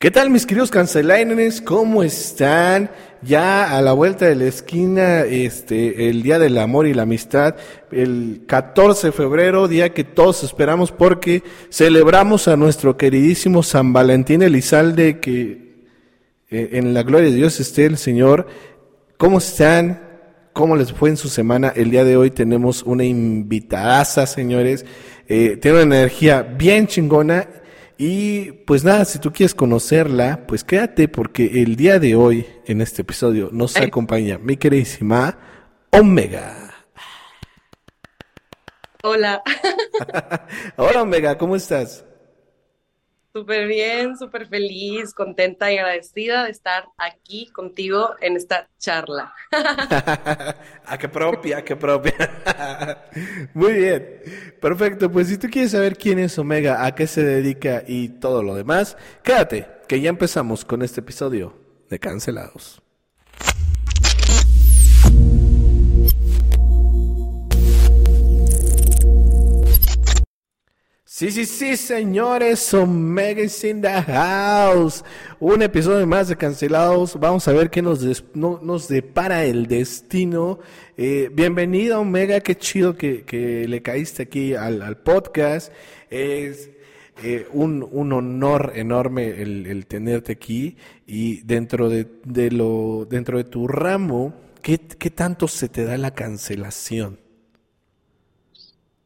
¿Qué tal mis queridos cancelaines? ¿Cómo están? Ya a la vuelta de la esquina, este, el Día del Amor y la Amistad, el 14 de febrero, día que todos esperamos porque celebramos a nuestro queridísimo San Valentín Elizalde, que eh, en la gloria de Dios esté el Señor. ¿Cómo están? ¿Cómo les fue en su semana? El día de hoy tenemos una invitadaza, señores. Eh, tiene una energía bien chingona y pues nada, si tú quieres conocerla, pues quédate porque el día de hoy, en este episodio, nos acompaña mi queridísima Omega. Hola. Hola Omega, ¿cómo estás? Súper bien, súper feliz, contenta y agradecida de estar aquí contigo en esta charla. ¿A ah, qué propia, qué propia. Muy bien, perfecto. Pues si tú quieres saber quién es Omega, a qué se dedica y todo lo demás, quédate, que ya empezamos con este episodio de Cancelados. Sí, sí, sí, señores, Omega is in the house. Un episodio más de Cancelados. Vamos a ver qué nos, nos depara el destino. Eh, bienvenida, Omega. Qué chido que, le caíste aquí al, podcast. Es eh, un, honor enorme el, tenerte aquí. Y dentro de, lo, dentro de tu ramo, ¿qué, ¿qué tanto se te da la cancelación?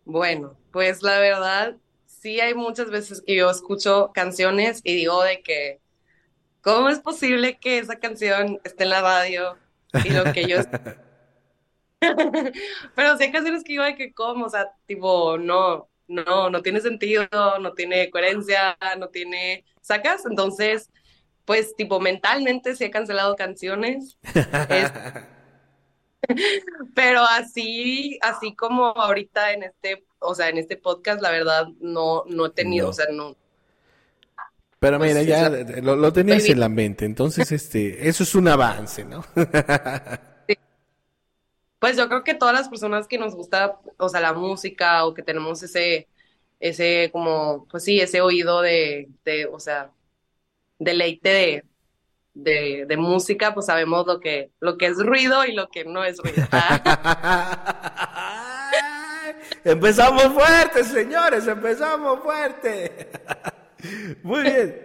Bueno, pues la verdad sí hay muchas veces que yo escucho canciones y digo de que, ¿cómo es posible que esa canción esté en la radio y lo que yo... Pero sí hay canciones que digo de que, ¿cómo? O sea, tipo, no, no, no tiene sentido, no tiene coherencia, no tiene... ¿Sacas? Entonces, pues, tipo, mentalmente sí he cancelado canciones. Pero así, así como ahorita en este o sea, en este podcast, la verdad, no, no he tenido, o sea, no. Pero pues mira, ya lo, tenías en la mente, entonces, este, eso es un avance, ¿no? Pues yo creo que todas las personas que nos gusta, o sea, la música o que tenemos ese, ese como, pues sí, ese oído de, de o sea, deleite de, de, de, música, pues sabemos lo que, lo que es ruido y lo que no es ruido. Empezamos fuerte, señores, empezamos fuerte. Muy bien.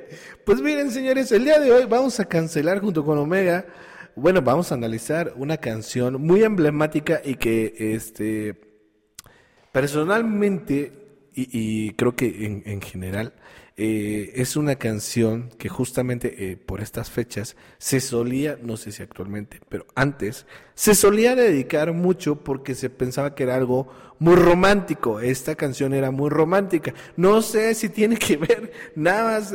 Pues miren, señores, el día de hoy vamos a cancelar junto con Omega. Bueno, vamos a analizar una canción muy emblemática y que, este, personalmente, y, creo que en, en general, eh, es una canción que justamente eh, por estas fechas se solía, no sé si actualmente, pero antes, se solía dedicar mucho porque se pensaba que era algo muy romántico. Esta canción era muy romántica. No sé si tiene que ver nada más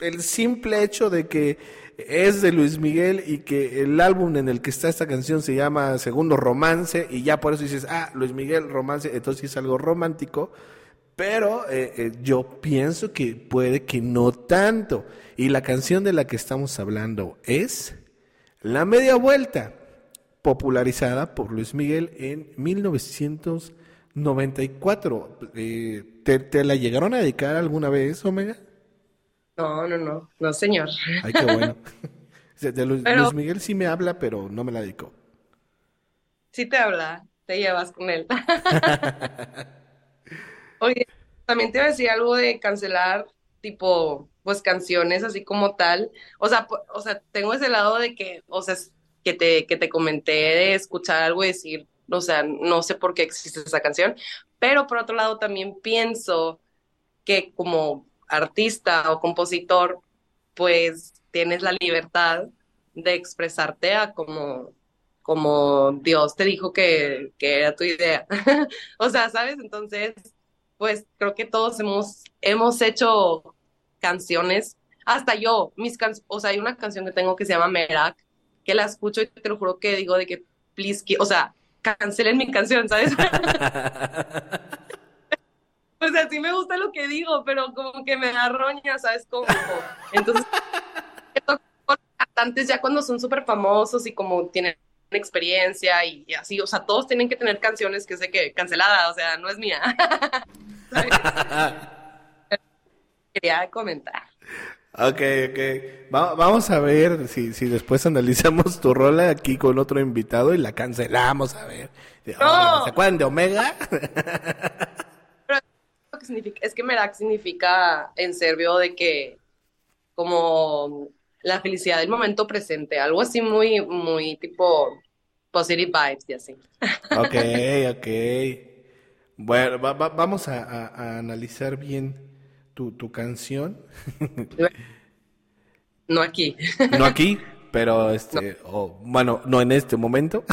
el simple hecho de que es de Luis Miguel y que el álbum en el que está esta canción se llama Segundo Romance y ya por eso dices, ah, Luis Miguel Romance, entonces es algo romántico pero eh, eh, yo pienso que puede que no tanto. Y la canción de la que estamos hablando es La Media Vuelta, popularizada por Luis Miguel en 1994. Eh, ¿te, la llegaron a dedicar alguna vez, Omega? No, no, no, no, señor. Ay, qué bueno. Luis, Miguel sí me habla, pero no me la dedicó. Sí te habla, te llevas con él. Oye, también te iba a decir algo de cancelar, tipo, pues canciones así como tal. O sea, o sea, tengo ese lado de que, o sea, que te, que te comenté de escuchar algo y decir, o sea, no sé por qué existe esa canción, pero por otro lado también pienso que como artista o compositor, pues tienes la libertad de expresarte a como, como Dios te dijo que, que era tu idea. o sea, ¿sabes? Entonces, pues creo que todos hemos, hemos hecho canciones, hasta yo, mis canciones, o sea, hay una canción que tengo que se llama Merak, que la escucho y te lo juro que digo de que, please, o sea, cancelen mi canción, ¿sabes? o sea, sí me gusta lo que digo, pero como que me da roña, ¿sabes? Como, entonces, cantantes ya cuando son súper famosos y como tienen experiencia y, así, o sea, todos tienen que tener canciones que sé que cancelada, o sea, no es mía. Quería comentar. Ok, ok. vamos a ver si, si después analizamos tu rola aquí con otro invitado y la cancelamos, a ver. No. ¿Se acuerdan de Omega? es que Merak significa en serbio de que como la felicidad del momento presente, algo así muy, muy tipo positive vibes y así. Ok, ok. Bueno, vamos a, analizar bien tu, tu canción. No aquí. No aquí, pero este, bueno, no en este momento.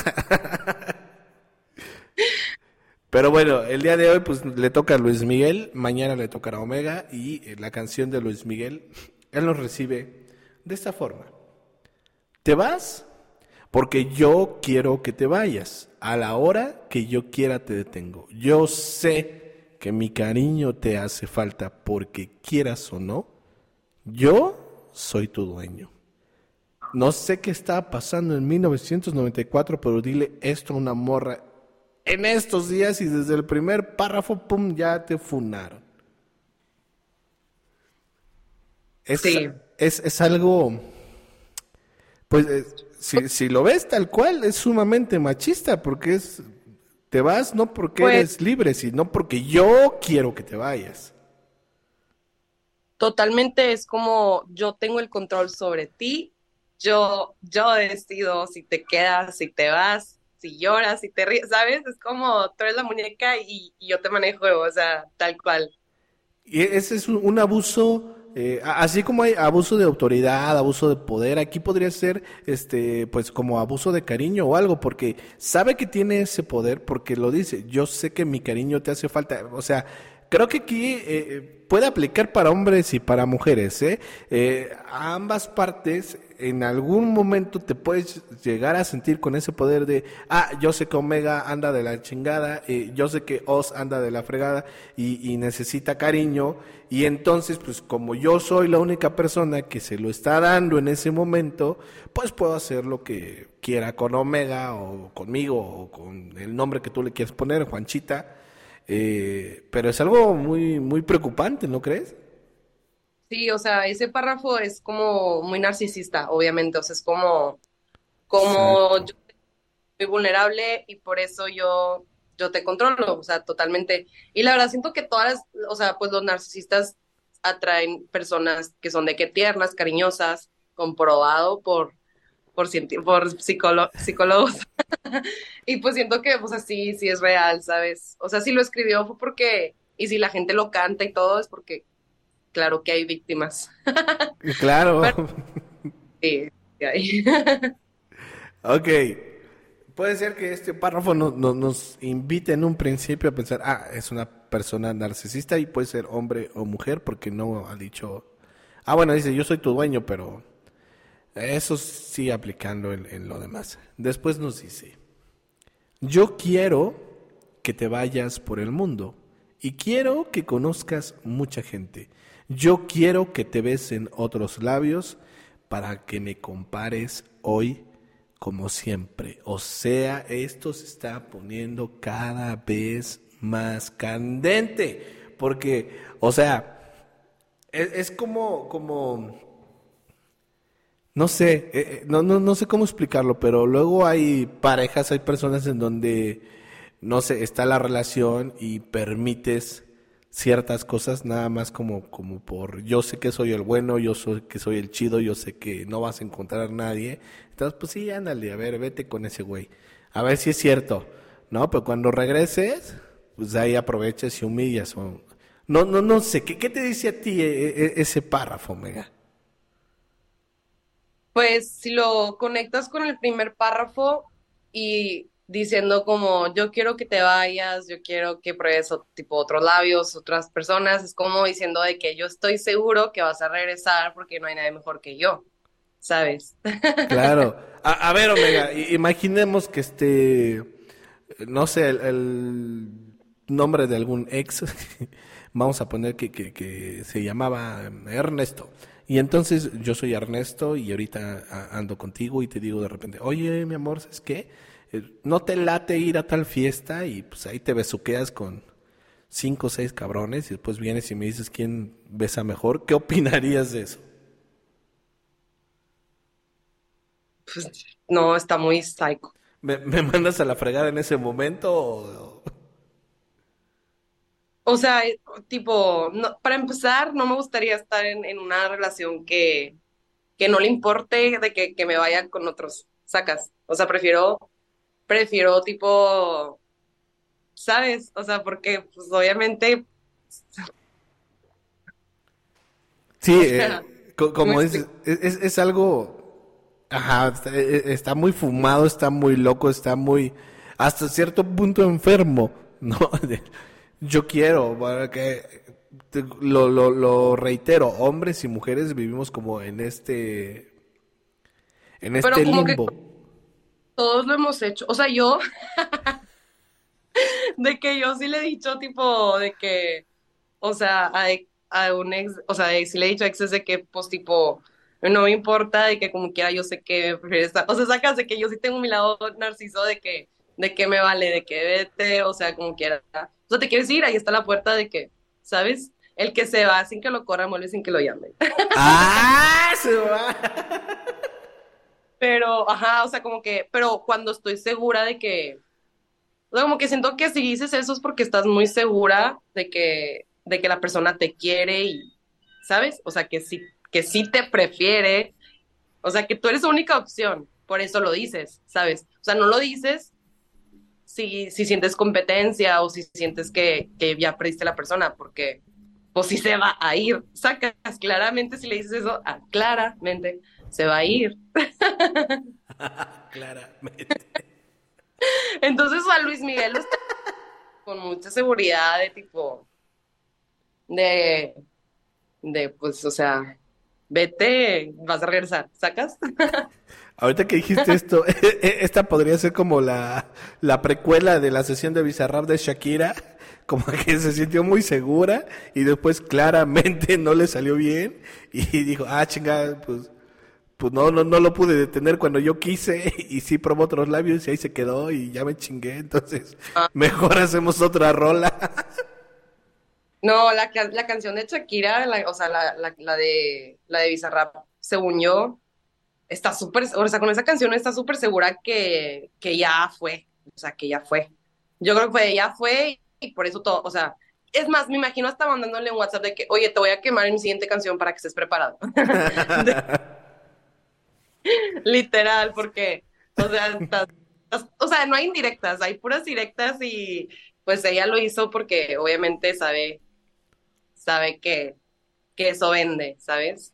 Pero bueno, el día de hoy pues le toca a Luis Miguel, mañana le tocará Omega y eh, la canción de Luis Miguel, él nos recibe de esta forma. ¿Te vas? Porque yo quiero que te vayas. A la hora que yo quiera te detengo. Yo sé que mi cariño te hace falta porque quieras o no. Yo soy tu dueño. No sé qué estaba pasando en 1994, pero dile esto a una morra en estos días y desde el primer párrafo, pum, ya te funaron. Sí. Es, algo, pues, si, si, lo ves tal cual, es sumamente machista, porque es, te vas no porque pues eres libre, sino porque yo quiero que te vayas. Totalmente es como yo tengo el control sobre ti, yo, yo decido si te quedas, si te vas, si lloras, si te ríes, ¿sabes? Es como tú eres la muñeca y, yo te manejo, o sea, tal cual. Y ese es un, abuso, eh, así como hay abuso de autoridad, abuso de poder, aquí podría ser, este, pues como abuso de cariño o algo, porque sabe que tiene ese poder, porque lo dice, yo sé que mi cariño te hace falta, o sea, creo que aquí eh, puede aplicar para hombres y para mujeres, ¿eh? ¿eh? A ambas partes en algún momento te puedes llegar a sentir con ese poder de, ah, yo sé que Omega anda de la chingada, eh, yo sé que Oz anda de la fregada y, necesita cariño, y entonces, pues como yo soy la única persona que se lo está dando en ese momento, pues puedo hacer lo que quiera con Omega o conmigo o con el nombre que tú le quieras poner, Juanchita, eh, pero es algo muy, muy preocupante, ¿no crees? Sí, o sea, ese párrafo es como muy narcisista, obviamente, o sea, es como, como yo soy vulnerable y por eso yo, yo te controlo, o sea, totalmente. Y la verdad siento que todas, o sea, pues los narcisistas atraen personas que son de que tiernas, cariñosas, comprobado por, por, por psicólogos. y pues siento que, pues así, sí es real, ¿sabes? O sea, si lo escribió fue porque, y si la gente lo canta y todo, es porque claro que hay víctimas. Claro. sí, hay. ok. Puede ser que este párrafo nos invite en un principio a pensar, ah, es una persona narcisista y puede ser hombre o mujer porque no ha dicho, ah, bueno, dice, yo soy tu dueño, pero eso sigue aplicando en, lo demás. Después nos dice, yo quiero que te vayas por el mundo y quiero que conozcas mucha gente. Yo quiero que te besen otros labios para que me compares hoy como siempre. O sea, esto se está poniendo cada vez más candente. Porque, o sea, es, como, como, no sé, eh, eh, no, no, no sé cómo explicarlo, pero luego hay parejas, hay personas en donde, no sé, está la relación y permites ciertas cosas nada más como, como por yo sé que soy el bueno, yo sé que soy el chido, yo sé que no vas a encontrar a nadie. Entonces, pues sí, ándale, a ver, vete con ese güey. A ver si es cierto, ¿no? Pero cuando regreses, pues ahí aprovechas y humillas. No, no, no sé, ¿qué, qué te dice a ti e, e, ese párrafo, Mega? Pues si lo conectas con el primer párrafo y diciendo como yo quiero que te vayas, yo quiero que pruebes tipo otros labios, otras personas, es como diciendo de que yo estoy seguro que vas a regresar porque no hay nadie mejor que yo, ¿sabes? Claro. A, ver, Omega, imaginemos que este, no sé, el, nombre de algún ex, vamos a poner que, que, que se llamaba Ernesto. Y entonces yo soy Ernesto y ahorita ando contigo y te digo de repente, oye, mi amor, ¿sabes qué? Eh, no te late ir a tal fiesta y pues ahí te besuqueas con cinco o seis cabrones y después vienes y me dices quién besa mejor. ¿Qué opinarías de eso? Pues no, está muy psycho. ¿Me, me mandas a la fregada en ese momento o, o sea, eh, tipo, no, para empezar, no me gustaría estar en, en una relación que, que no le importe de que, que me vaya con otros, sacas. O sea, prefiero, prefiero tipo, ¿sabes? O sea, porque pues obviamente, Sí, eh, como dices, es, es, algo, ajá, está, eh, eh, está muy fumado, está muy loco, está muy, hasta cierto punto enfermo, ¿no? Yo quiero, para que, lo, lo, lo reitero, hombres y mujeres vivimos como en este, en Pero este limbo. todos lo hemos hecho. O sea, yo, de que yo sí le he dicho, tipo, de que, o sea, a, a un ex, o sea, sí le he dicho a exes de que, pues, tipo, no me importa, de que como quiera yo sé que o sea, sacas de que yo sí tengo mi lado narciso de que, de que me vale, de que vete, o sea, como quiera. O sea, te quieres ir, ahí está la puerta de que, ¿sabes? El que se va sin que lo corran, vuelve sin que lo llamen. ¡Ah! Se va. Pero, ajá, o sea, como que, pero cuando estoy segura de que, o sea, como que siento que si dices eso es porque estás muy segura de que, de que la persona te quiere y, ¿sabes? O sea, que sí, que sí te prefiere, o sea, que tú eres su única opción, por eso lo dices, ¿sabes? O sea, no lo dices si, si sientes competencia o si sientes que, que ya perdiste a la persona, porque pues sí se va a ir, sacas claramente si le dices eso, ah, claramente se va a ir. Claramente. Entonces a Luis Miguel lo está con mucha seguridad de tipo, de, de pues, o sea, vete, vas a regresar, ¿sacas? Ahorita que dijiste esto, esta podría ser como la, la precuela de la sesión de Bizarrap de Shakira, como que se sintió muy segura y después claramente no le salió bien y dijo, ah, chinga, pues, pues no, no, no lo pude detener cuando yo quise y sí probó otros labios y ahí se quedó y ya me chingué, entonces Ah, mejor hacemos otra rola. No, la, la canción de Shakira, la- o sea, la, la, la de, la de Bizarrap, según yo, está súper, o sea, con esa canción está súper segura que, que ya fue, o sea, que ya fue. Yo creo que fue, ya fue y por eso todo, o sea, es más, me imagino hasta mandándole un WhatsApp de que, oye, te voy a quemar en mi siguiente canción para que estés preparado. Literal, porque, o sea, o sea, no hay indirectas, hay puras directas y pues ella lo hizo porque obviamente sabe, sabe que, que eso vende, ¿sabes?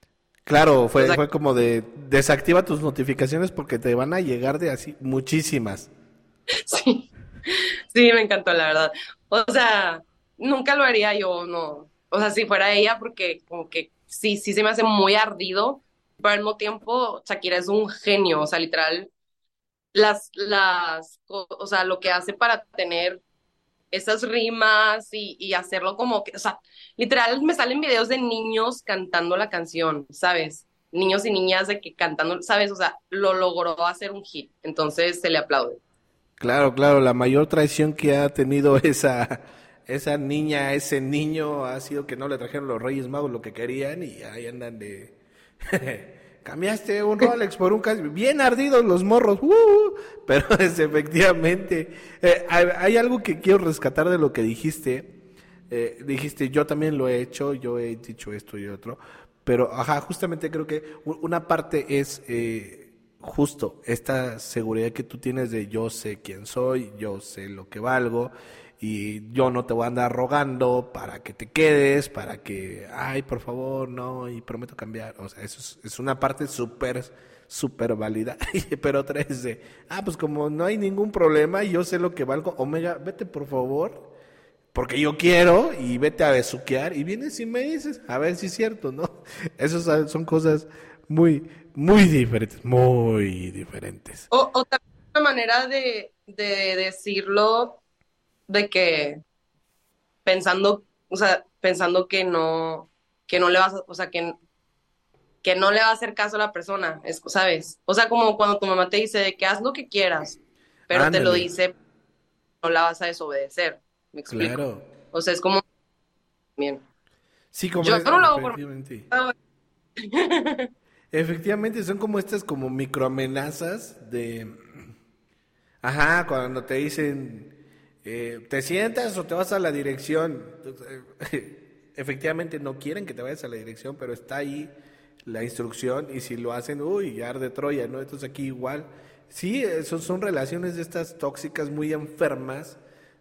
Claro, O fue, sea, fue como de desactiva tus notificaciones porque te van a llegar de así muchísimas. sí, sí, me encantó, la verdad. O sea, nunca lo haría yo, no. O sea, si fuera ella, porque como que sí, sí se me hace muy ardido, pero al mismo tiempo Shakira es un genio, o sea, literal, las, las, o sea, lo que hace para tener esas rimas y, y hacerlo como que, o sea, literal me salen videos de niños cantando la canción, ¿sabes? Niños y niñas de que cantando, ¿sabes? O sea, lo logró hacer un hit, entonces se le aplaude. Claro, claro, la mayor traición que ha tenido esa, esa niña, ese niño, ha sido que no le trajeron los Reyes Magos lo que querían y ahí andan de... Cambiaste un Rolex por un Casio. Bien ardidos los morros. ¡uh! Pero es efectivamente... eh, hay, algo que quiero rescatar de lo que dijiste. Eh, dijiste, yo también lo he hecho, yo he dicho esto y otro. Pero, ajá, justamente creo que una parte es... eh, justo esta seguridad que tú tienes de yo sé quién soy, yo sé lo que valgo y yo no te voy a andar rogando para que te quedes, para que, ay, por favor, no, y prometo cambiar. O sea, eso es, una parte súper, súper válida. Pero otra es de, ah, pues como no hay ningún problema, yo sé lo que valgo, Omega, vete por favor, porque yo quiero y vete a besuquear y vienes y me dices, a ver si es cierto, ¿no? Esas son cosas muy, muy diferentes, muy diferentes. O, o también una manera de, de decirlo de que pensando, o sea, pensando que no, que no le vas a, o sea, que, que no le va a hacer caso a la persona, es, ¿sabes? O sea, como cuando tu mamá te dice de que haz lo que quieras, pero te lo dice, no la vas a desobedecer, ¿me explico? claro. O sea, es como, bien, Sí, como yo es, no lo hago por... efectivamente. Efectivamente, son como estas como microamenazas de... Ajá, cuando te dicen, eh, ¿te sientas o te vas a la dirección? Efectivamente no quieren que te vayas a la dirección, pero está ahí la instrucción y si lo hacen, uy, ya de Troya, ¿no? Entonces aquí igual. Sí, son, son relaciones de estas tóxicas muy enfermas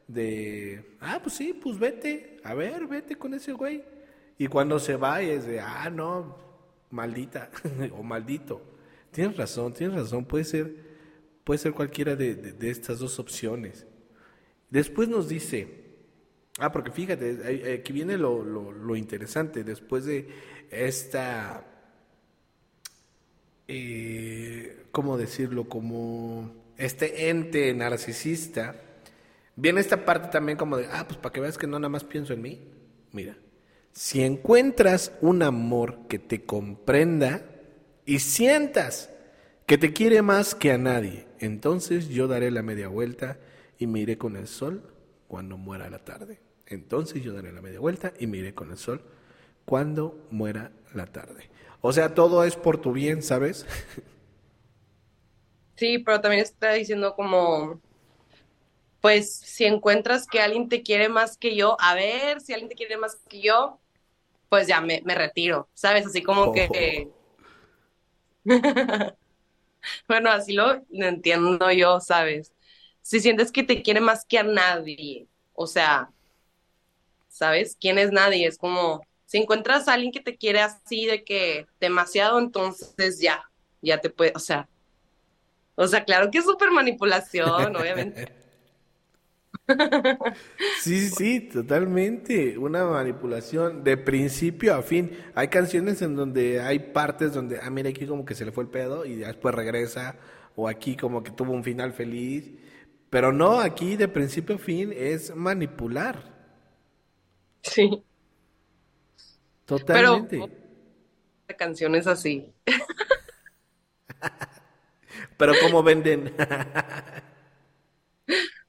de, ah, pues sí, pues vete, a ver, vete con ese güey. Y cuando se va es de, ah, no, maldita o maldito. Tienes razón, tienes razón, puede ser, puede ser cualquiera de, estas dos opciones. Después nos dice, ah, porque fíjate, aquí viene lo, lo, interesante, después de esta, eh, ¿cómo decirlo? Como este ente narcisista, viene esta parte también como de, ah, pues para que veas que no nada más pienso en mí, mira si encuentras un amor que te comprenda y sientas que te quiere más que a nadie, entonces yo daré la media vuelta y me iré con el sol cuando muera la tarde. Entonces yo daré la media vuelta y me iré con el sol cuando muera la tarde. O sea, todo es por tu bien, ¿sabes? Sí, pero también está diciendo como, pues si encuentras que alguien te quiere más que yo, a ver si alguien te quiere más que yo, pues ya me, retiro, ¿sabes? Así como que... bueno, así lo entiendo yo, ¿sabes? Si sientes que te quiere más que a nadie, o sea, ¿sabes? ¿Quién es nadie? Es como, si encuentras a alguien que te quiere así de que demasiado, entonces ya, ya te puede, o sea, o sea, claro que es súper manipulación, obviamente. Sí, sí, totalmente. Una manipulación de principio a fin. Hay canciones en donde hay partes donde, ah, mira, aquí como que se le fue el pedo y después regresa, o aquí como que tuvo un final feliz. Pero no, aquí de principio a fin es manipular. Sí. Totalmente. Pero canciones así. Pero ¿cómo venden?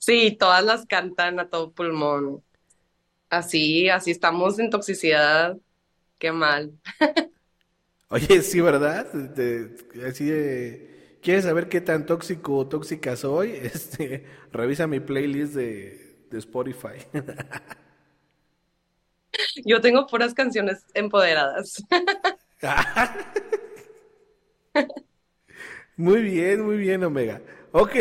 Sí, todas las cantan a todo pulmón. Así, así estamos en toxicidad. Qué mal. Oye, sí, ¿verdad? así de, ¿quieres saber qué tan tóxico o tóxica soy? Este, revisa mi playlist de, de Spotify. Yo tengo puras canciones empoderadas. muy bien, muy bien, Omega. Ok,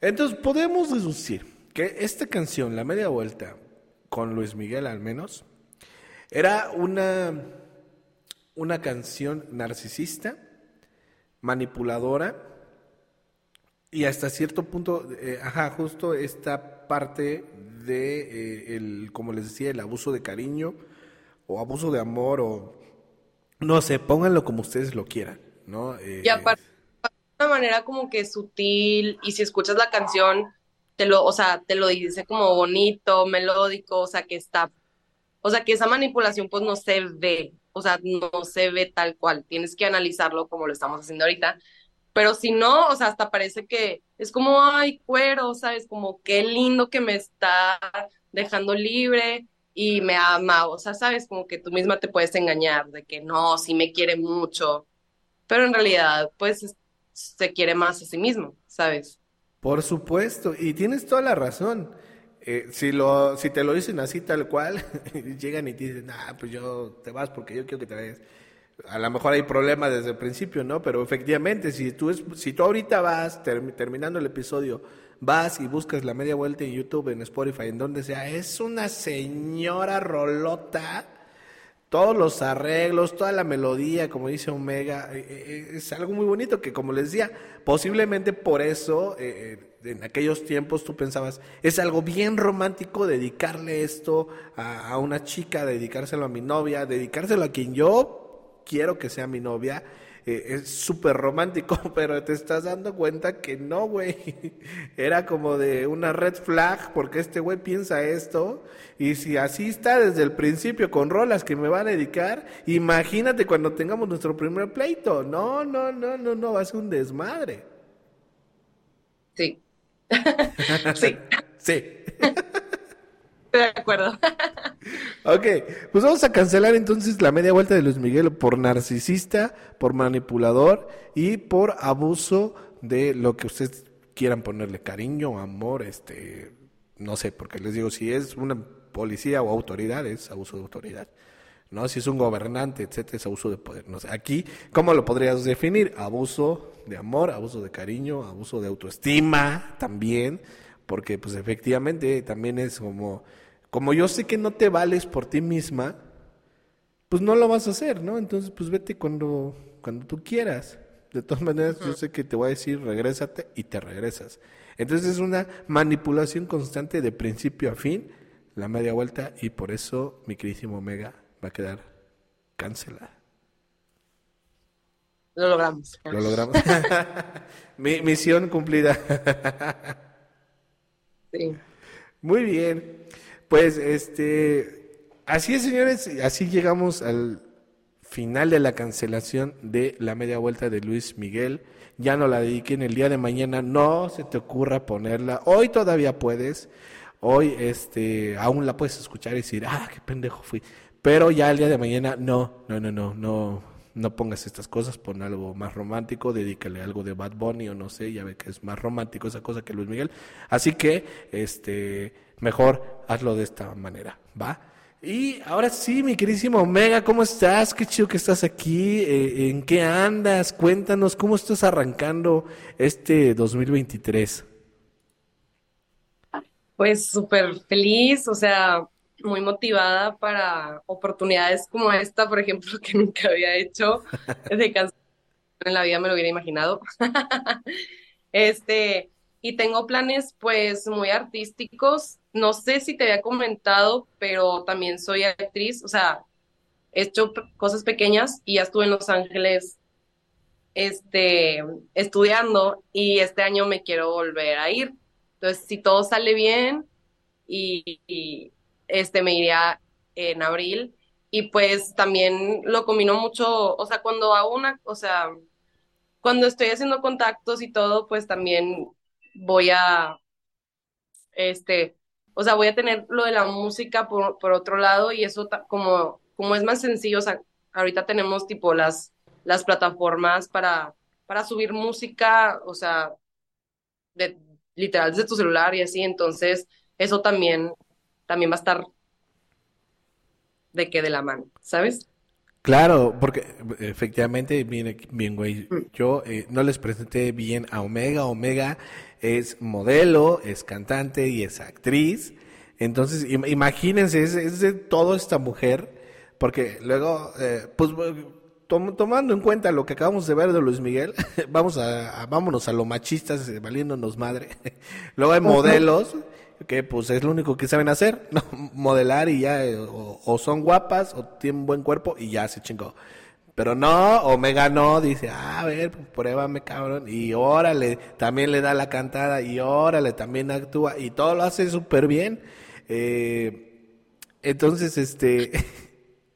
entonces podemos deducir que esta canción, La Media Vuelta, con Luis Miguel al menos, era una, una canción narcisista, manipuladora, y hasta cierto punto, eh, ajá, justo esta parte de, eh, el, como les decía, el abuso de cariño o abuso de amor o no sé, pónganlo como ustedes lo quieran, ¿no? Eh, y aparte una manera como que sutil y si escuchas la canción, te lo, o sea, te lo dice como bonito, melódico, o sea, que está, o sea, que esa manipulación pues no se ve, o sea, no se ve tal cual, tienes que analizarlo como lo estamos haciendo ahorita, pero si no, o sea, hasta parece que es como, ay, cuero, ¿sabes? Como qué lindo que me está dejando libre y me ama, o sea, ¿sabes? Como que tú misma te puedes engañar de que no, sí me quiere mucho, pero en realidad, pues se quiere más a sí mismo, ¿sabes? Por supuesto, y tienes toda la razón. Eh, si, lo, si te lo dicen así tal cual, llegan y te dicen, ah, pues yo te vas porque yo quiero que te vayas. A lo mejor hay problemas desde el principio, ¿no? Pero efectivamente, si tú, es, si tú ahorita vas, terminando el episodio, vas y buscas la media vuelta en YouTube, en Spotify, en donde sea, es una señora rolota todos los arreglos, toda la melodía, como dice Omega, eh, eh, es algo muy bonito que, como les decía, posiblemente por eso eh, en aquellos tiempos tú pensabas, es algo bien romántico dedicarle esto a, una chica, dedicárselo a mi novia, dedicárselo a quien yo quiero que sea mi novia. Eh, es súper romántico, pero te estás dando cuenta que no, güey. Era como de una red flag porque este güey piensa esto. Y si así está desde el principio con rolas que me va a dedicar, imagínate cuando tengamos nuestro primer pleito. No, no, no, no, no, va a ser un desmadre. Sí. sí. sí. Estoy de acuerdo. ok, pues vamos a cancelar entonces la media vuelta de Luis Miguel por narcisista, por manipulador y por abuso de lo que ustedes quieran ponerle cariño, amor, este, no sé, porque les digo, si es una policía o autoridad, es abuso de autoridad. ¿no? Si es un gobernante, etcétera, es abuso de poder. No sé, aquí, ¿cómo lo podrías definir? Abuso de amor, abuso de cariño, abuso de autoestima también, porque pues efectivamente también es como, como yo sé que no te vales por ti misma, pues no lo vas a hacer, ¿no? Entonces, pues vete cuando, cuando tú quieras. De todas maneras, yo sé que te voy a decir, regrésate y te regresas. Entonces es una manipulación constante de principio a fin, la media vuelta, y por eso, mi queridísimo Omega, va a quedar cancelada. Lo logramos. Lo logramos. Mi misión cumplida. sí. Muy bien. Pues este, así es, señores, así llegamos al final de la cancelación de la media vuelta de Luis Miguel. Ya no la dediquen el día de mañana, no se te ocurra ponerla. Hoy todavía puedes. Hoy este aún la puedes escuchar y decir, "Ah, qué pendejo fui." Pero ya el día de mañana, no, no, no, no, no, no pongas estas cosas, pon algo más romántico, dedícale algo de Bad Bunny o no sé, ya ve que es más romántico esa cosa que Luis Miguel. Así que, este, mejor hazlo de esta manera, ¿va? Y ahora sí, mi queridísimo Omega, ¿cómo estás? Qué chido que estás aquí. Eh, ¿En qué andas? Cuéntanos, ¿cómo estás arrancando este 2023? Pues súper feliz, o sea, muy motivada para oportunidades como esta, por ejemplo, que nunca había hecho de canción en la vida me lo hubiera imaginado. este, y tengo planes pues muy artísticos. No sé si te había comentado, pero también soy actriz, o sea, he hecho cosas pequeñas y ya estuve en Los Ángeles este, estudiando y este año me quiero volver a ir. Entonces, si todo sale bien y, este, me iría en abril. Y pues también lo combino mucho, o sea, cuando hago una, o sea, cuando estoy haciendo contactos y todo, pues también voy a, este, o sea, voy a tener lo de la música por, por otro lado y eso como, como es más sencillo, o sea, ahorita tenemos tipo las, las plataformas para, para subir música, o sea, de, literal desde tu celular y así, entonces eso también también va a estar de que de la mano, ¿sabes? Claro, porque efectivamente, bien, bien güey, mm. yo eh, no les presenté bien a Omega. Omega es modelo, es cantante y es actriz. Entonces, imagínense, es, de toda esta mujer, porque luego, eh, pues tomando en cuenta lo que acabamos de ver de Luis Miguel, vamos a, vámonos a lo machistas, eh, valiéndonos madre. luego hay modelos que pues es lo único que saben hacer, ¿no? modelar y ya, eh, o, son guapas o tienen buen cuerpo y ya se chingó. Pero no, Omega no, dice, ah, a ver, pues pruébame, cabrón, y órale, también le da la cantada, y órale, también actúa, y todo lo hace súper bien. Eh, entonces, este,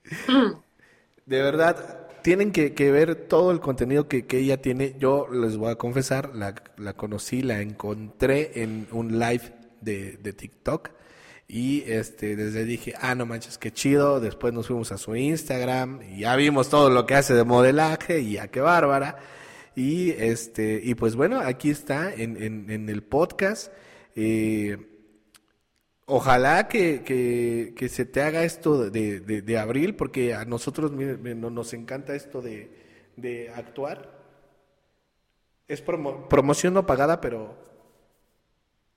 de verdad, tienen que, ver todo el contenido que, ella tiene. Yo les voy a confesar, la conocí, la encontré en un live de, TikTok. Y este, desde dije, ah, no manches, qué chido. Después nos fuimos a su Instagram y ya vimos todo lo que hace de modelaje y ya qué bárbara. Y este, y pues bueno, aquí está en, en, en el podcast. Eh, ojalá que, que, que, se te haga esto de, de, de abril, porque a nosotros nos encanta esto de, de actuar. Es promoción no pagada, pero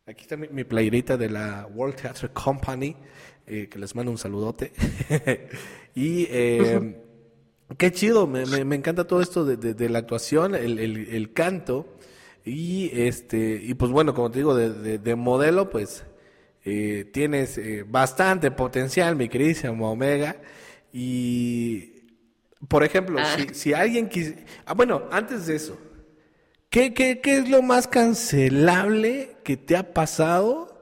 Aquí está mi, playerita de la World Theatre Company, eh, que les mando un saludote. y eh, qué chido, me, me, encanta todo esto de, de, la actuación, el, el, el, canto. Y este y pues bueno, como te digo, de, de modelo, pues eh, tienes eh, bastante potencial, mi queridísimo Omega. Y, por ejemplo, ah. si, si alguien quisiera... Ah, bueno, antes de eso, ¿Qué, es lo más cancelable que te ha pasado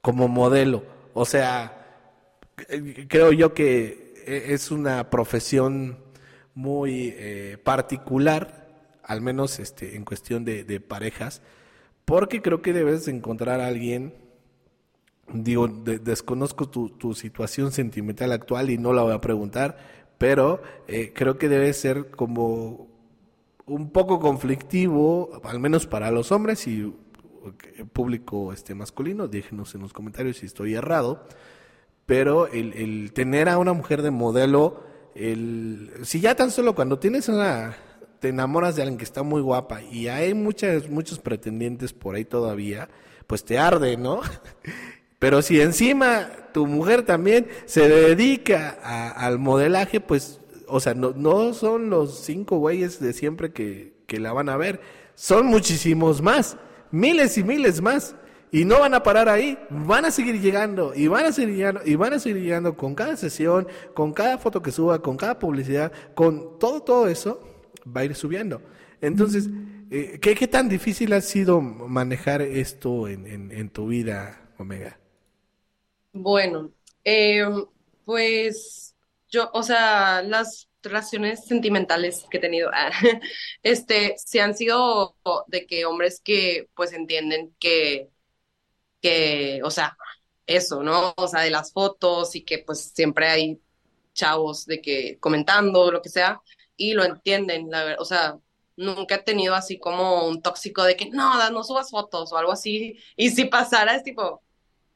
como modelo? O sea, creo yo que es una profesión muy eh, particular, al menos este, en cuestión de, parejas, porque creo que debes encontrar a alguien digo, desconozco tu, tu, situación sentimental actual y no la voy a preguntar, pero eh, creo que debe ser como un poco conflictivo, al menos para los hombres y el público este masculino, déjenos en los comentarios si estoy errado, pero el, el tener a una mujer de modelo, el, si ya tan solo cuando tienes una, te enamoras de alguien que está muy guapa y hay muchas, muchos pretendientes por ahí todavía, pues te arde, ¿no? Pero si encima tu mujer también se dedica al modelaje, pues, o sea, no, no son los cinco güeyes de siempre que, que la van a ver, son muchísimos más, miles y miles más. Y no van a parar ahí, van a seguir llegando y van a seguir llegando y van a seguir llegando con cada sesión, con cada foto que suba, con cada publicidad, con todo, todo eso, va a ir subiendo. Entonces, eh, ¿qué, ¿qué, tan difícil ha sido manejar esto en, en, tu vida, Omega? Bueno, eh, pues yo, o sea, las relaciones sentimentales que he tenido, este, se han sido de que hombres que pues entienden que, que, o sea, eso, ¿no? O sea, de las fotos y que pues siempre hay chavos de que comentando, lo que sea, y lo entienden, la verdad, o sea, nunca he tenido así como un tóxico de que no, no subas fotos o algo así, y si pasara es tipo,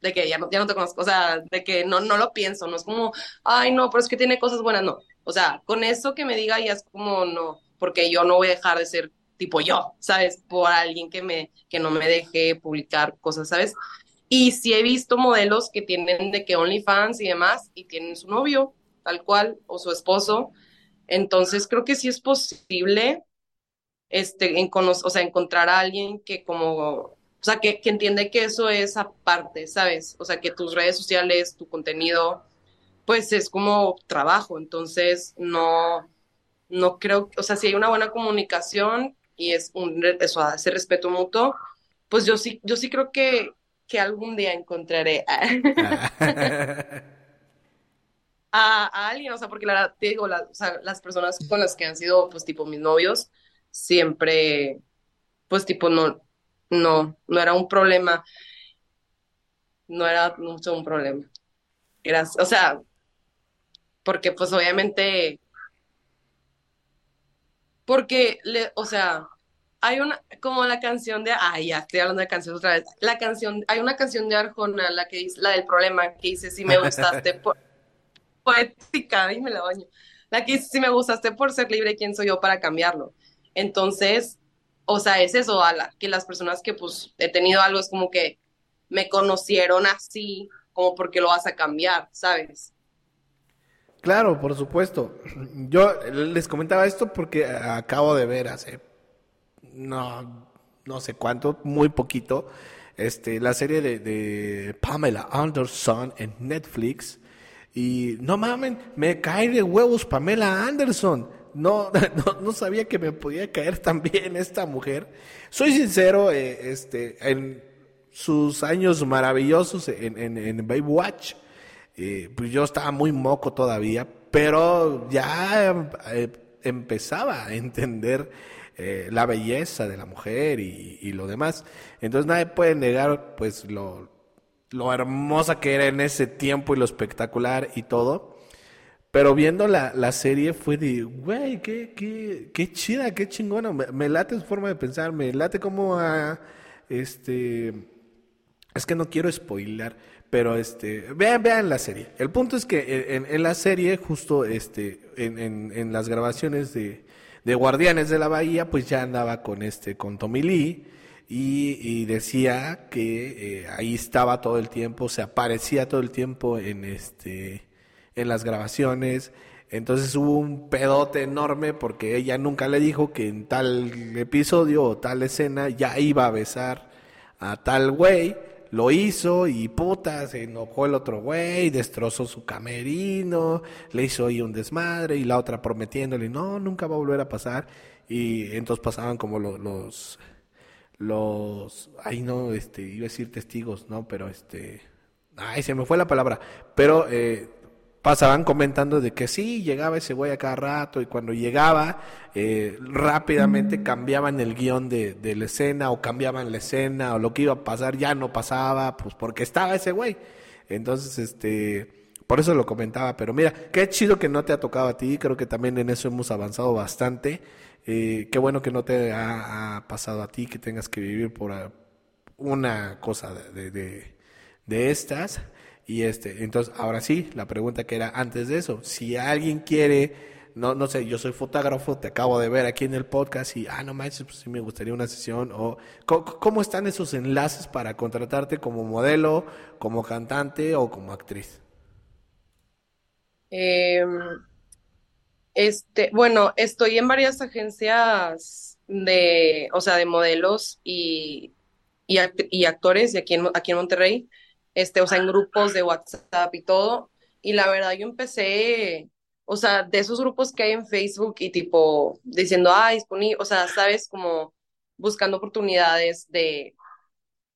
de que ya no, te conozco, o sea, de que no, no lo pienso, no es como, ay, no, pero es que tiene cosas buenas, no. O sea, con eso que me diga ya es como, no, porque yo no voy a dejar de ser tipo yo, ¿sabes? Por alguien que, me, que no me deje publicar cosas, ¿sabes? Y sí he visto modelos que tienen de que OnlyFans y demás, y tienen su novio, tal cual, o su esposo. Entonces creo que sí es posible este, en o sea, encontrar a alguien que como o sea, que, que entiende que eso es aparte, ¿sabes? O sea, que tus redes sociales, tu contenido, pues es como trabajo. Entonces, no, no creo, o sea, si hay una buena comunicación y es un, eso, ese respeto mutuo, pues yo sí, yo sí creo que, que algún día encontraré a, a, alguien, o sea, porque la te digo, la, o sea, las personas con las que han sido, pues, tipo, mis novios, siempre, pues, tipo, no, no, no era un problema. No era mucho un problema. Era, o sea, porque pues obviamente, porque, le, o sea, hay una, como la canción de, ay, ya estoy hablando de canciones otra vez, la canción, hay una canción de Arjona, la que dice, la del problema, que dice, si me gustaste por, poética, y me la baño, la que dice, si me gustaste por ser libre, ¿quién soy yo para cambiarlo? Entonces, o sea, es eso, que las personas que pues he tenido algo es como que me conocieron así, como porque lo vas a cambiar, ¿sabes? Claro, por supuesto. Yo les comentaba esto porque acabo de ver hace no, no sé cuánto, muy poquito, este, la serie de, de Pamela Anderson en Netflix. Y no mames, me cae de huevos Pamela Anderson no, no, sabía que me podía caer tan bien esta mujer. Soy sincero, eh, este, en sus años maravillosos en, en, en Baywatch, eh, pues yo estaba muy moco todavía, pero ya eh, empezaba a entender la belleza de la mujer y, y, lo demás. Entonces nadie puede negar pues lo, lo hermosa que era en ese tiempo y lo espectacular y todo. Pero viendo la, la serie fue de, güey, qué, qué, qué chida, qué chingona. Me, late su forma de pensar, me late como a, este, es que no quiero spoiler, pero este, vean, vean la serie. El punto es que en, la serie, justo este, en, en, en las grabaciones de, de Guardianes de la Bahía, pues ya andaba con este, con Tommy Lee. Y, y, decía que eh, ahí estaba todo el tiempo, se aparecía todo el tiempo en este en las grabaciones. Entonces hubo un pedote enorme porque ella nunca le dijo que en tal episodio o tal escena ya iba a besar a tal güey. Lo hizo y puta, se enojó el otro güey, destrozó su camerino, le hizo ahí un desmadre y la otra prometiéndole, no, nunca va a volver a pasar. Y entonces pasaban como los, los, los, ay no, este, iba a decir testigos, no, pero este, ay, se me fue la palabra, pero eh, pasaban comentando de que sí, llegaba ese güey a cada rato y cuando llegaba eh, rápidamente cambiaban el guion de, de, la escena o cambiaban la escena o lo que iba a pasar ya no pasaba, pues porque estaba ese güey. Entonces, este, por eso lo comentaba, pero mira, qué chido que no te ha tocado a ti, creo que también en eso hemos avanzado bastante. Eh, qué bueno que no te ha, pasado a ti, que tengas que vivir por una cosa de, de, de estas. Y este, entonces, ahora sí, la pregunta que era antes de eso, si alguien quiere, no, no sé, yo soy fotógrafo, te acabo de ver aquí en el podcast y, ah, no manches, pues sí me gustaría una sesión, o ¿cómo, están esos enlaces para contratarte como modelo, como cantante o como actriz? Em, este, bueno, estoy en varias agencias de, o sea, de modelos y, y, actores aquí en, aquí en Monterrey este, o sea, en grupos de WhatsApp y todo. Y la verdad, yo empecé, o sea, de esos grupos que hay en Facebook y tipo diciendo, ah, disponible, o sea, sabes, como buscando oportunidades de,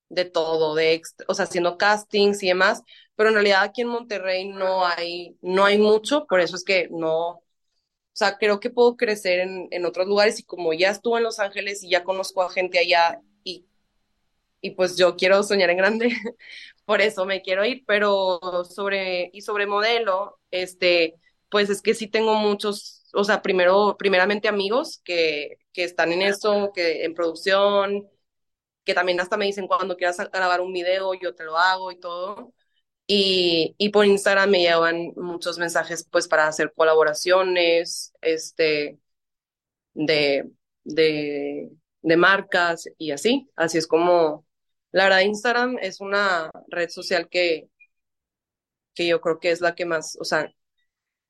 de todo, de, o sea, haciendo castings y demás, pero en realidad aquí en Monterrey no hay, no hay mucho, por eso es que no, o sea, creo que puedo crecer en, en otros lugares y como ya estuve en Los Ángeles y ya conozco a gente allá y, y pues yo quiero soñar en grande, por eso me quiero ir, pero sobre, y sobre modelo, este, pues es que sí tengo muchos, o sea, primero, primeramente amigos que, que están en eso, que en producción, que también hasta me dicen cuando quieras grabar un video, yo te lo hago y todo. Y, y por Instagram me llevan muchos mensajes pues para hacer colaboraciones, este, de, de, de marcas y así. Así es como, la verdad, Instagram es una red social que, que yo creo que es la que más, o sea,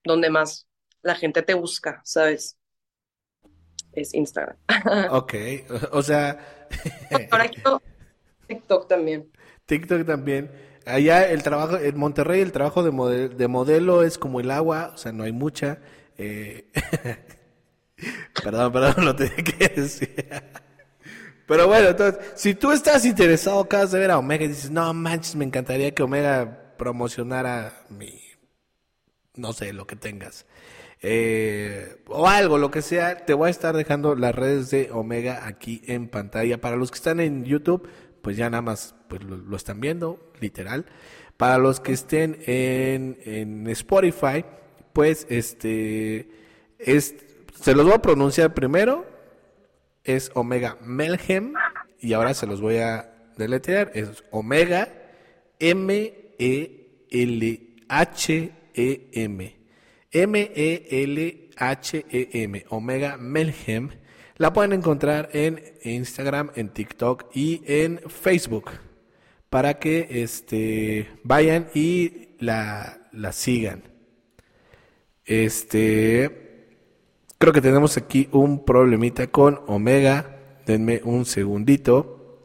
donde más la gente te busca, ¿sabes? Es Instagram. Ok, o sea... Ahora quiero TikTok también. TikTok también. Allá el trabajo, en Monterrey el trabajo de, de modelo es como el agua, o sea, no hay mucha. Eh... perdón, perdón, lo tenía que decir. Pero bueno, entonces, si tú estás interesado, acabas de ver a Omega y dices, no manches, me encantaría que Omega promocionara mi, no sé, lo que tengas. Eh, o algo, lo que sea, te voy a estar dejando las redes de Omega aquí en pantalla. Para los que están en YouTube, pues ya nada más pues lo, están viendo, literal. Para los que estén en, en Spotify, pues este, es, se los voy a pronunciar primero es Omega Melhem y ahora se los voy a deletrear. Es Omega M-E-L-H-E-M. M-E-L-H-E-M. Omega Melhem. La pueden encontrar en Instagram, en TikTok y en Facebook para que este, vayan y la, la sigan. Este Creo que tenemos aquí un problemita con Omega. Denme un segundito.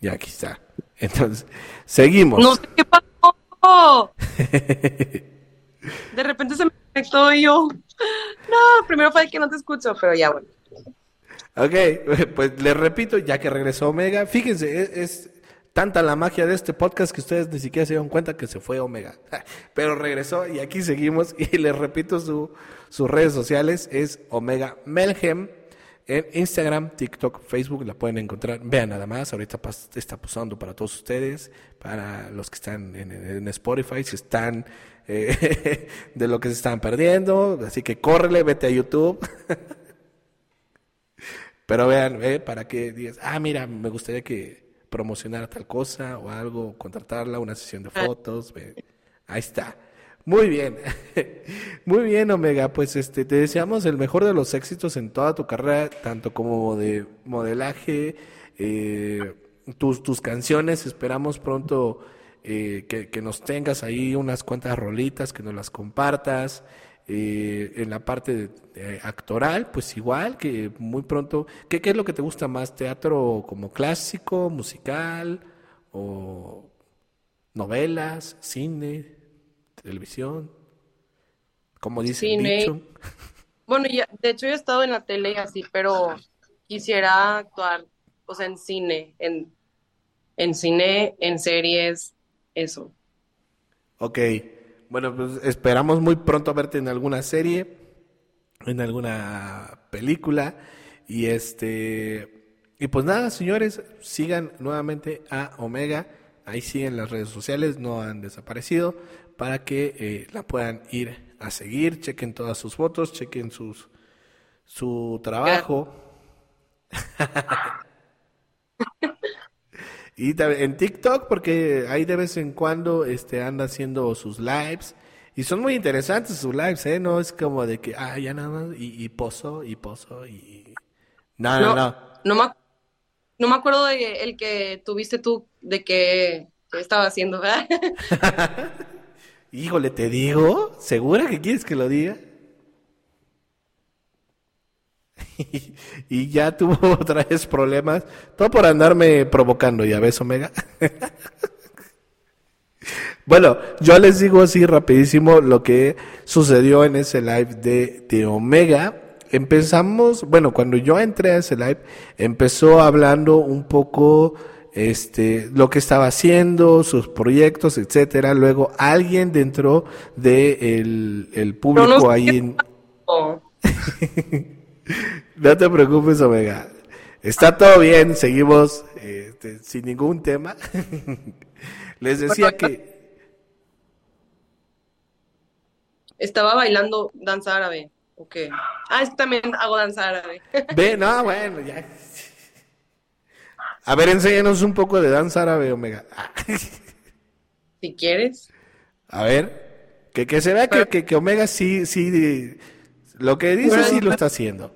Ya aquí está. Entonces, seguimos. No sé qué pasó. De repente se me conectó yo. No, primero fue que no te escucho, pero ya bueno. Ok, pues les repito, ya que regresó Omega, fíjense, es, tanta la magia de este podcast que ustedes ni siquiera se dieron cuenta que se fue Omega. Pero regresó y aquí seguimos y les repito su, sus redes sociales es Omega Melhem. En Instagram, TikTok, Facebook la pueden encontrar. Vean nada más, ahorita está pasando para todos ustedes, para los que están en, Spotify, si están eh, de lo que se están perdiendo. Así que córrele, vete a YouTube. Pero vean, para que digas, ah, mira, me gustaría que promocionar tal cosa o algo, contratarla, una sesión de fotos. Ahí está. Muy bien, muy bien Omega, pues este te deseamos el mejor de los éxitos en toda tu carrera, tanto como de modelaje, eh, tus, tus canciones, esperamos pronto eh, que, nos tengas ahí unas cuantas rolitas, que nos las compartas, eh, en la parte actoral, pues igual, que muy pronto, ¿qué, ¿qué es lo que te gusta más? ¿Teatro como clásico, musical o novelas, cine? televisión, como dice Cine. Bueno, ya, de hecho yo he estado en la tele así, pero quisiera actuar, o sea, en cine, en, en cine, en series, eso. Ok, bueno, pues esperamos muy pronto verte en alguna serie, en alguna película. Y este, y pues nada, señores, sigan nuevamente a Omega. Ahí siguen las redes sociales, no han desaparecido, para que eh, la puedan ir a seguir, chequen todas sus fotos, chequen sus su trabajo. y en TikTok, porque ahí de vez en cuando este, anda haciendo sus lives. Y son muy interesantes sus lives, ¿eh? No es como de que, ah, ya nada más, y, y pozo, y pozo, y... No, no, no. No, me, no me acuerdo de el que tuviste tú, de que, estaba haciendo, ¿verdad? Híjole, te digo, ¿segura que quieres que lo diga? y ya tuvo otra vez problemas, todo por andarme provocando, ya ves, Omega. bueno, yo les digo así rapidísimo lo que sucedió en ese live de, de Omega. Empezamos, bueno, cuando yo entré a ese live, empezó hablando un poco este, lo que estaba haciendo, sus proyectos, etcétera. Luego alguien dentro de el, público ahí en... No te preocupes, Omega. Está todo bien, seguimos este, sin ningún tema. Les decía que... Estaba bailando danza árabe. Ok. Ah, es que también hago danza árabe. Ve, no, bueno, ya. A ver, enséñanos un poco de danza árabe, Omega. Si quieres. A ver, que, que se vea que, que, Omega sí, sí, lo que dice sí lo está haciendo.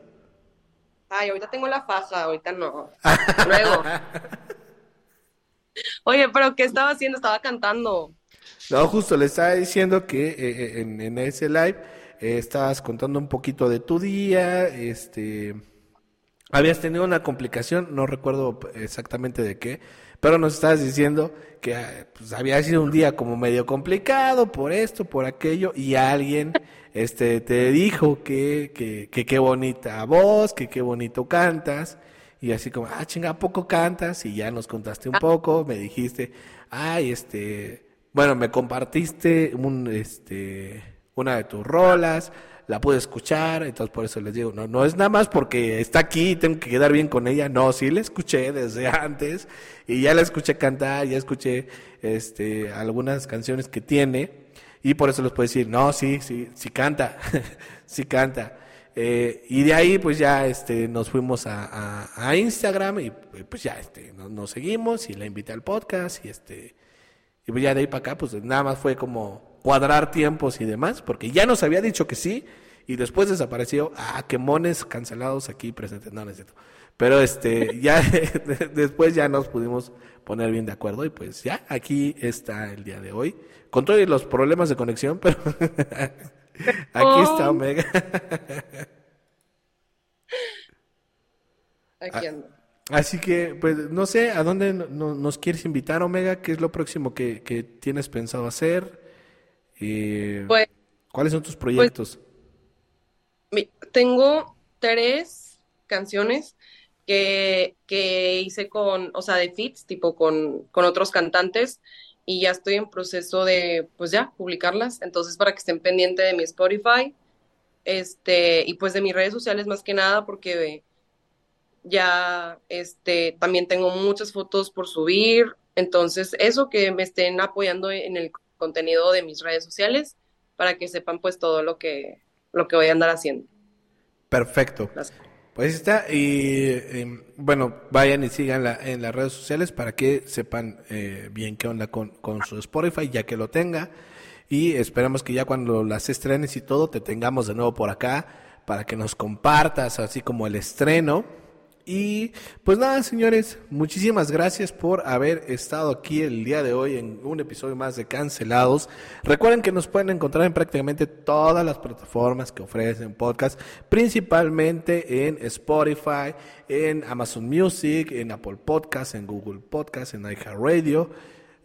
Ay, ahorita tengo la faja, ahorita no. Luego. Oye, pero ¿qué estaba haciendo? Estaba cantando. No, justo le estaba diciendo que eh, eh, en, ese live eh, estabas contando un poquito de tu día, este, habías tenido una complicación, no recuerdo exactamente de qué, pero nos estabas diciendo que pues, había sido un día como medio complicado por esto, por aquello, y alguien este, te dijo que, que, qué bonita voz, que qué bonito cantas, y así como, ah, chinga, poco cantas? Y ya nos contaste un poco, me dijiste, ay, este, bueno, me compartiste un, este, una de tus rolas, la pude escuchar, entonces por eso les digo, no, no es nada más porque está aquí y tengo que quedar bien con ella, no, sí la escuché desde antes y ya la escuché cantar, ya escuché este algunas canciones que tiene y por eso les puedo decir, no, sí, sí, sí canta, sí canta. Eh, y de ahí pues ya este nos fuimos a, a, Instagram y pues ya este nos, seguimos y la invité al podcast y este y pues ya de ahí para acá pues nada más fue como cuadrar tiempos y demás, porque ya nos había dicho que sí, y después desapareció, ah, qué mones cancelados aquí presentes, no necesito. Pero este, ya después ya nos pudimos poner bien de acuerdo y pues ya aquí está el día de hoy, con todos los problemas de conexión, pero aquí está oh. Omega. Aquí ando. Así que, pues, no sé, ¿a dónde nos quieres invitar, Omega? ¿Qué es lo próximo que, que tienes pensado hacer? Eh, pues, ¿Cuáles son tus pues, proyectos? Tengo tres canciones que, que, hice con, o sea, de fits, tipo con, con otros cantantes, y ya estoy en proceso de, pues ya, publicarlas. Entonces, para que estén pendientes de mi Spotify, este, y pues de mis redes sociales más que nada, porque ya, este, también tengo muchas fotos por subir. Entonces, eso que me estén apoyando en el contenido de mis redes sociales para que sepan pues todo lo que, lo que voy a andar haciendo. Perfecto. Pues está, y em, bueno, vayan y sigan en las redes sociales para que sepan eh, bien qué onda con, con su Spotify, ya que lo tenga. Y esperamos que ya cuando las estrenes y todo, te tengamos de nuevo por acá para que nos compartas, así como el estreno y pues nada, señores, muchísimas gracias por haber estado aquí el día de hoy en un episodio más de Cancelados. Recuerden que nos pueden encontrar en prácticamente todas las plataformas que ofrecen podcast, principalmente en Spotify, en Amazon Music, en Apple Podcast, en Google Podcast, en iHeartRadio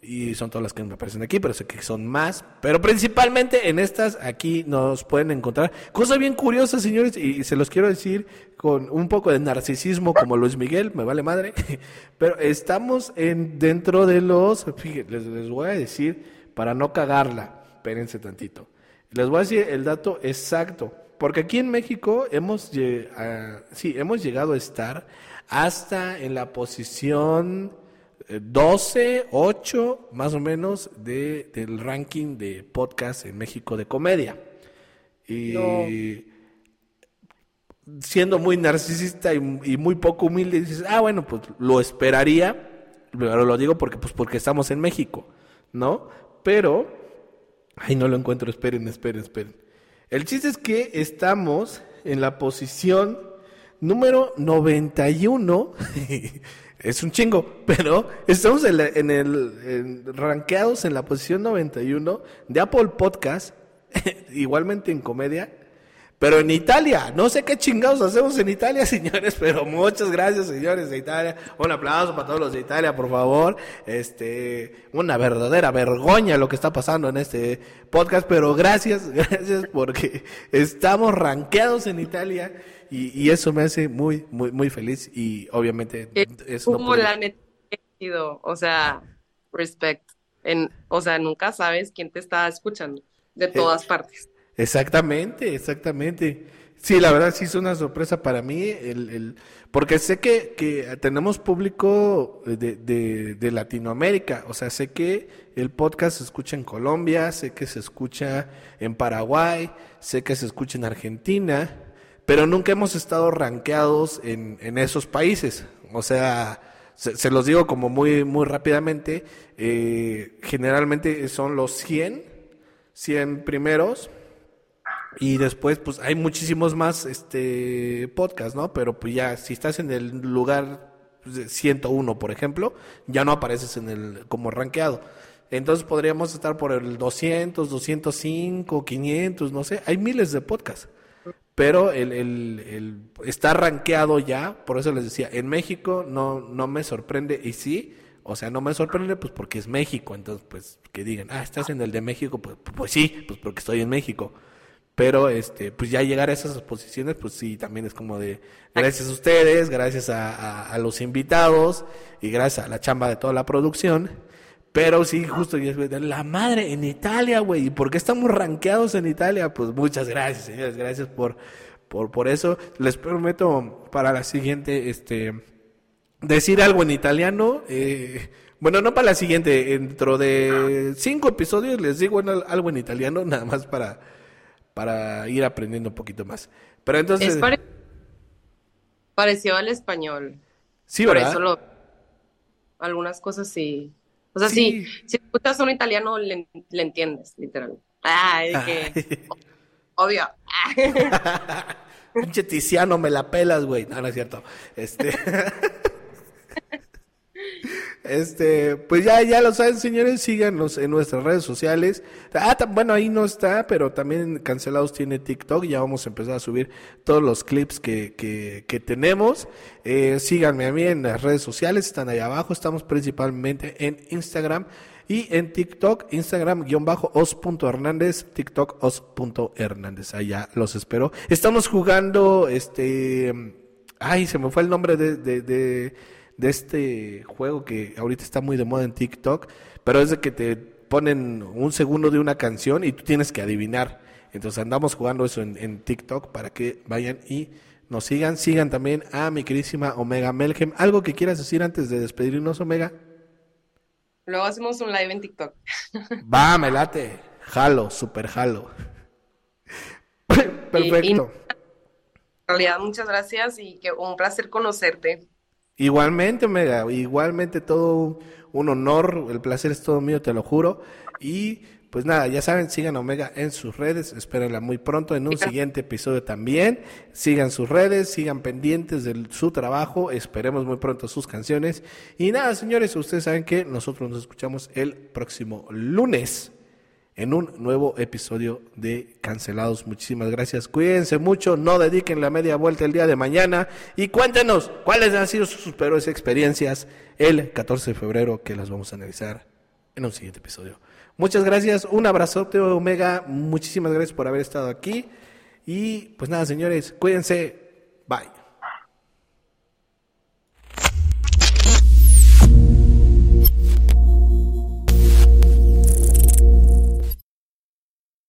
y son todas las que me aparecen aquí, pero sé que son más. Pero principalmente en estas aquí nos pueden encontrar cosas bien curiosas, señores, y se los quiero decir con un poco de narcisismo como Luis Miguel, me vale madre. Pero estamos en dentro de los, fíjense, les, les voy a decir para no cagarla. espérense tantito. Les voy a decir el dato exacto, porque aquí en México hemos, sí, hemos llegado a estar hasta en la posición 12, eh, 8 más o menos de, del ranking de podcast en México de comedia. Y siendo muy narcisista y, muy poco humilde, dices, ah, bueno, pues lo esperaría, pero lo digo porque, pues porque estamos en México, ¿no? Pero, ay, no lo encuentro, esperen, esperen, esperen. El chiste es que estamos en la posición número 91. es un chingo, pero estamos en, en el rankeados en la posición 91 de Apple Podcast, igualmente en comedia, pero en Italia, no sé qué chingados hacemos en Italia, señores, pero muchas gracias, señores de Italia. Un aplauso para todos los de Italia, por favor. Este, una verdadera vergüenza lo que está pasando en este podcast, pero gracias, gracias porque estamos rankeados en Italia y, eso me hace muy, muy, muy feliz y obviamente es como la o sea, respect. En, o sea, nunca sabes quién te está escuchando de todas partes. Exactamente, exactamente. Sí, la verdad sí es una sorpresa para mí, el, el, porque sé que, que tenemos público de, de, Latinoamérica, o sea, sé que el podcast se escucha en Colombia, sé que se escucha en Paraguay, sé que se escucha en Argentina, pero nunca hemos estado rankeados en, en esos países, o sea, se, se, los digo como muy, muy rápidamente, eh, generalmente son los 100, 100 primeros, y después, pues hay muchísimos más este podcasts, ¿no? Pero pues ya, si estás en el lugar 101, por ejemplo, ya no apareces en el como rankeado. Entonces podríamos estar por el 200, 205, 500, no sé. Hay miles de podcasts. Pero el, el, el está rankeado ya, por eso les decía, en México no, no me sorprende. Y sí, o sea, no me sorprende pues porque es México. Entonces, pues que digan, ah, estás en el de México, pues, pues sí, pues porque estoy en México. Pero este, pues ya llegar a esas posiciones, pues sí, también es como de gracias a ustedes, gracias a, a, los invitados y gracias a la chamba de toda la producción. Pero sí, justo la madre en Italia, güey. ¿Y por qué estamos rankeados en Italia? Pues muchas gracias, señores. Gracias por, por, por eso. Les prometo para la siguiente, este, decir algo en italiano. Eh, bueno, no para la siguiente. Dentro de cinco episodios les digo algo en italiano, nada más para para ir aprendiendo un poquito más. Pero entonces... Es parecido al español. Sí, ¿verdad? Por eso algunas cosas sí. O sea, sí. si escuchas un italiano, le, entiendes, literal. Ah, es que... Obvio. Pinche Tiziano, me la pelas, güey. No, no es cierto. Este... Este, pues ya, ya lo saben, señores, síganos en nuestras redes sociales. Ah, bueno, ahí no está, pero también Cancelados tiene TikTok. Ya vamos a empezar a subir todos los clips que, que, que tenemos. Eh, síganme a mí en las redes sociales, están ahí abajo. Estamos principalmente en Instagram y en TikTok, Instagram-os.hernández, TikTok os.hernández. Allá los espero. Estamos jugando, este, ay, se me fue el nombre de, de de este juego que ahorita está muy de moda en TikTok, pero es de que te ponen un segundo de una canción y tú tienes que adivinar. Entonces andamos jugando eso en, TikTok para que vayan y nos sigan. Sigan también a mi queridísima Omega Melgem. ¿Algo que quieras decir antes de despedirnos, Omega? Luego hacemos un live en TikTok. Va, me late. Jalo, super jalo. Perfecto. en realidad, muchas gracias y que un placer conocerte. Igualmente, Omega, igualmente todo un honor, el placer es todo mío, te lo juro. Y pues nada, ya saben, sigan a Omega en sus redes, espérenla muy pronto en un siguiente episodio también. Sigan sus redes, sigan pendientes de su trabajo, esperemos muy pronto sus canciones. Y nada, señores, ustedes saben que nosotros nos escuchamos el próximo lunes en un nuevo episodio de Cancelados. Muchísimas gracias. Cuídense mucho, no dediquen la media vuelta el día de mañana y cuéntenos cuáles han sido sus peores experiencias el 14 de febrero que las vamos a analizar en un siguiente episodio. Muchas gracias, un abrazote Omega, muchísimas gracias por haber estado aquí y pues nada señores, cuídense, bye.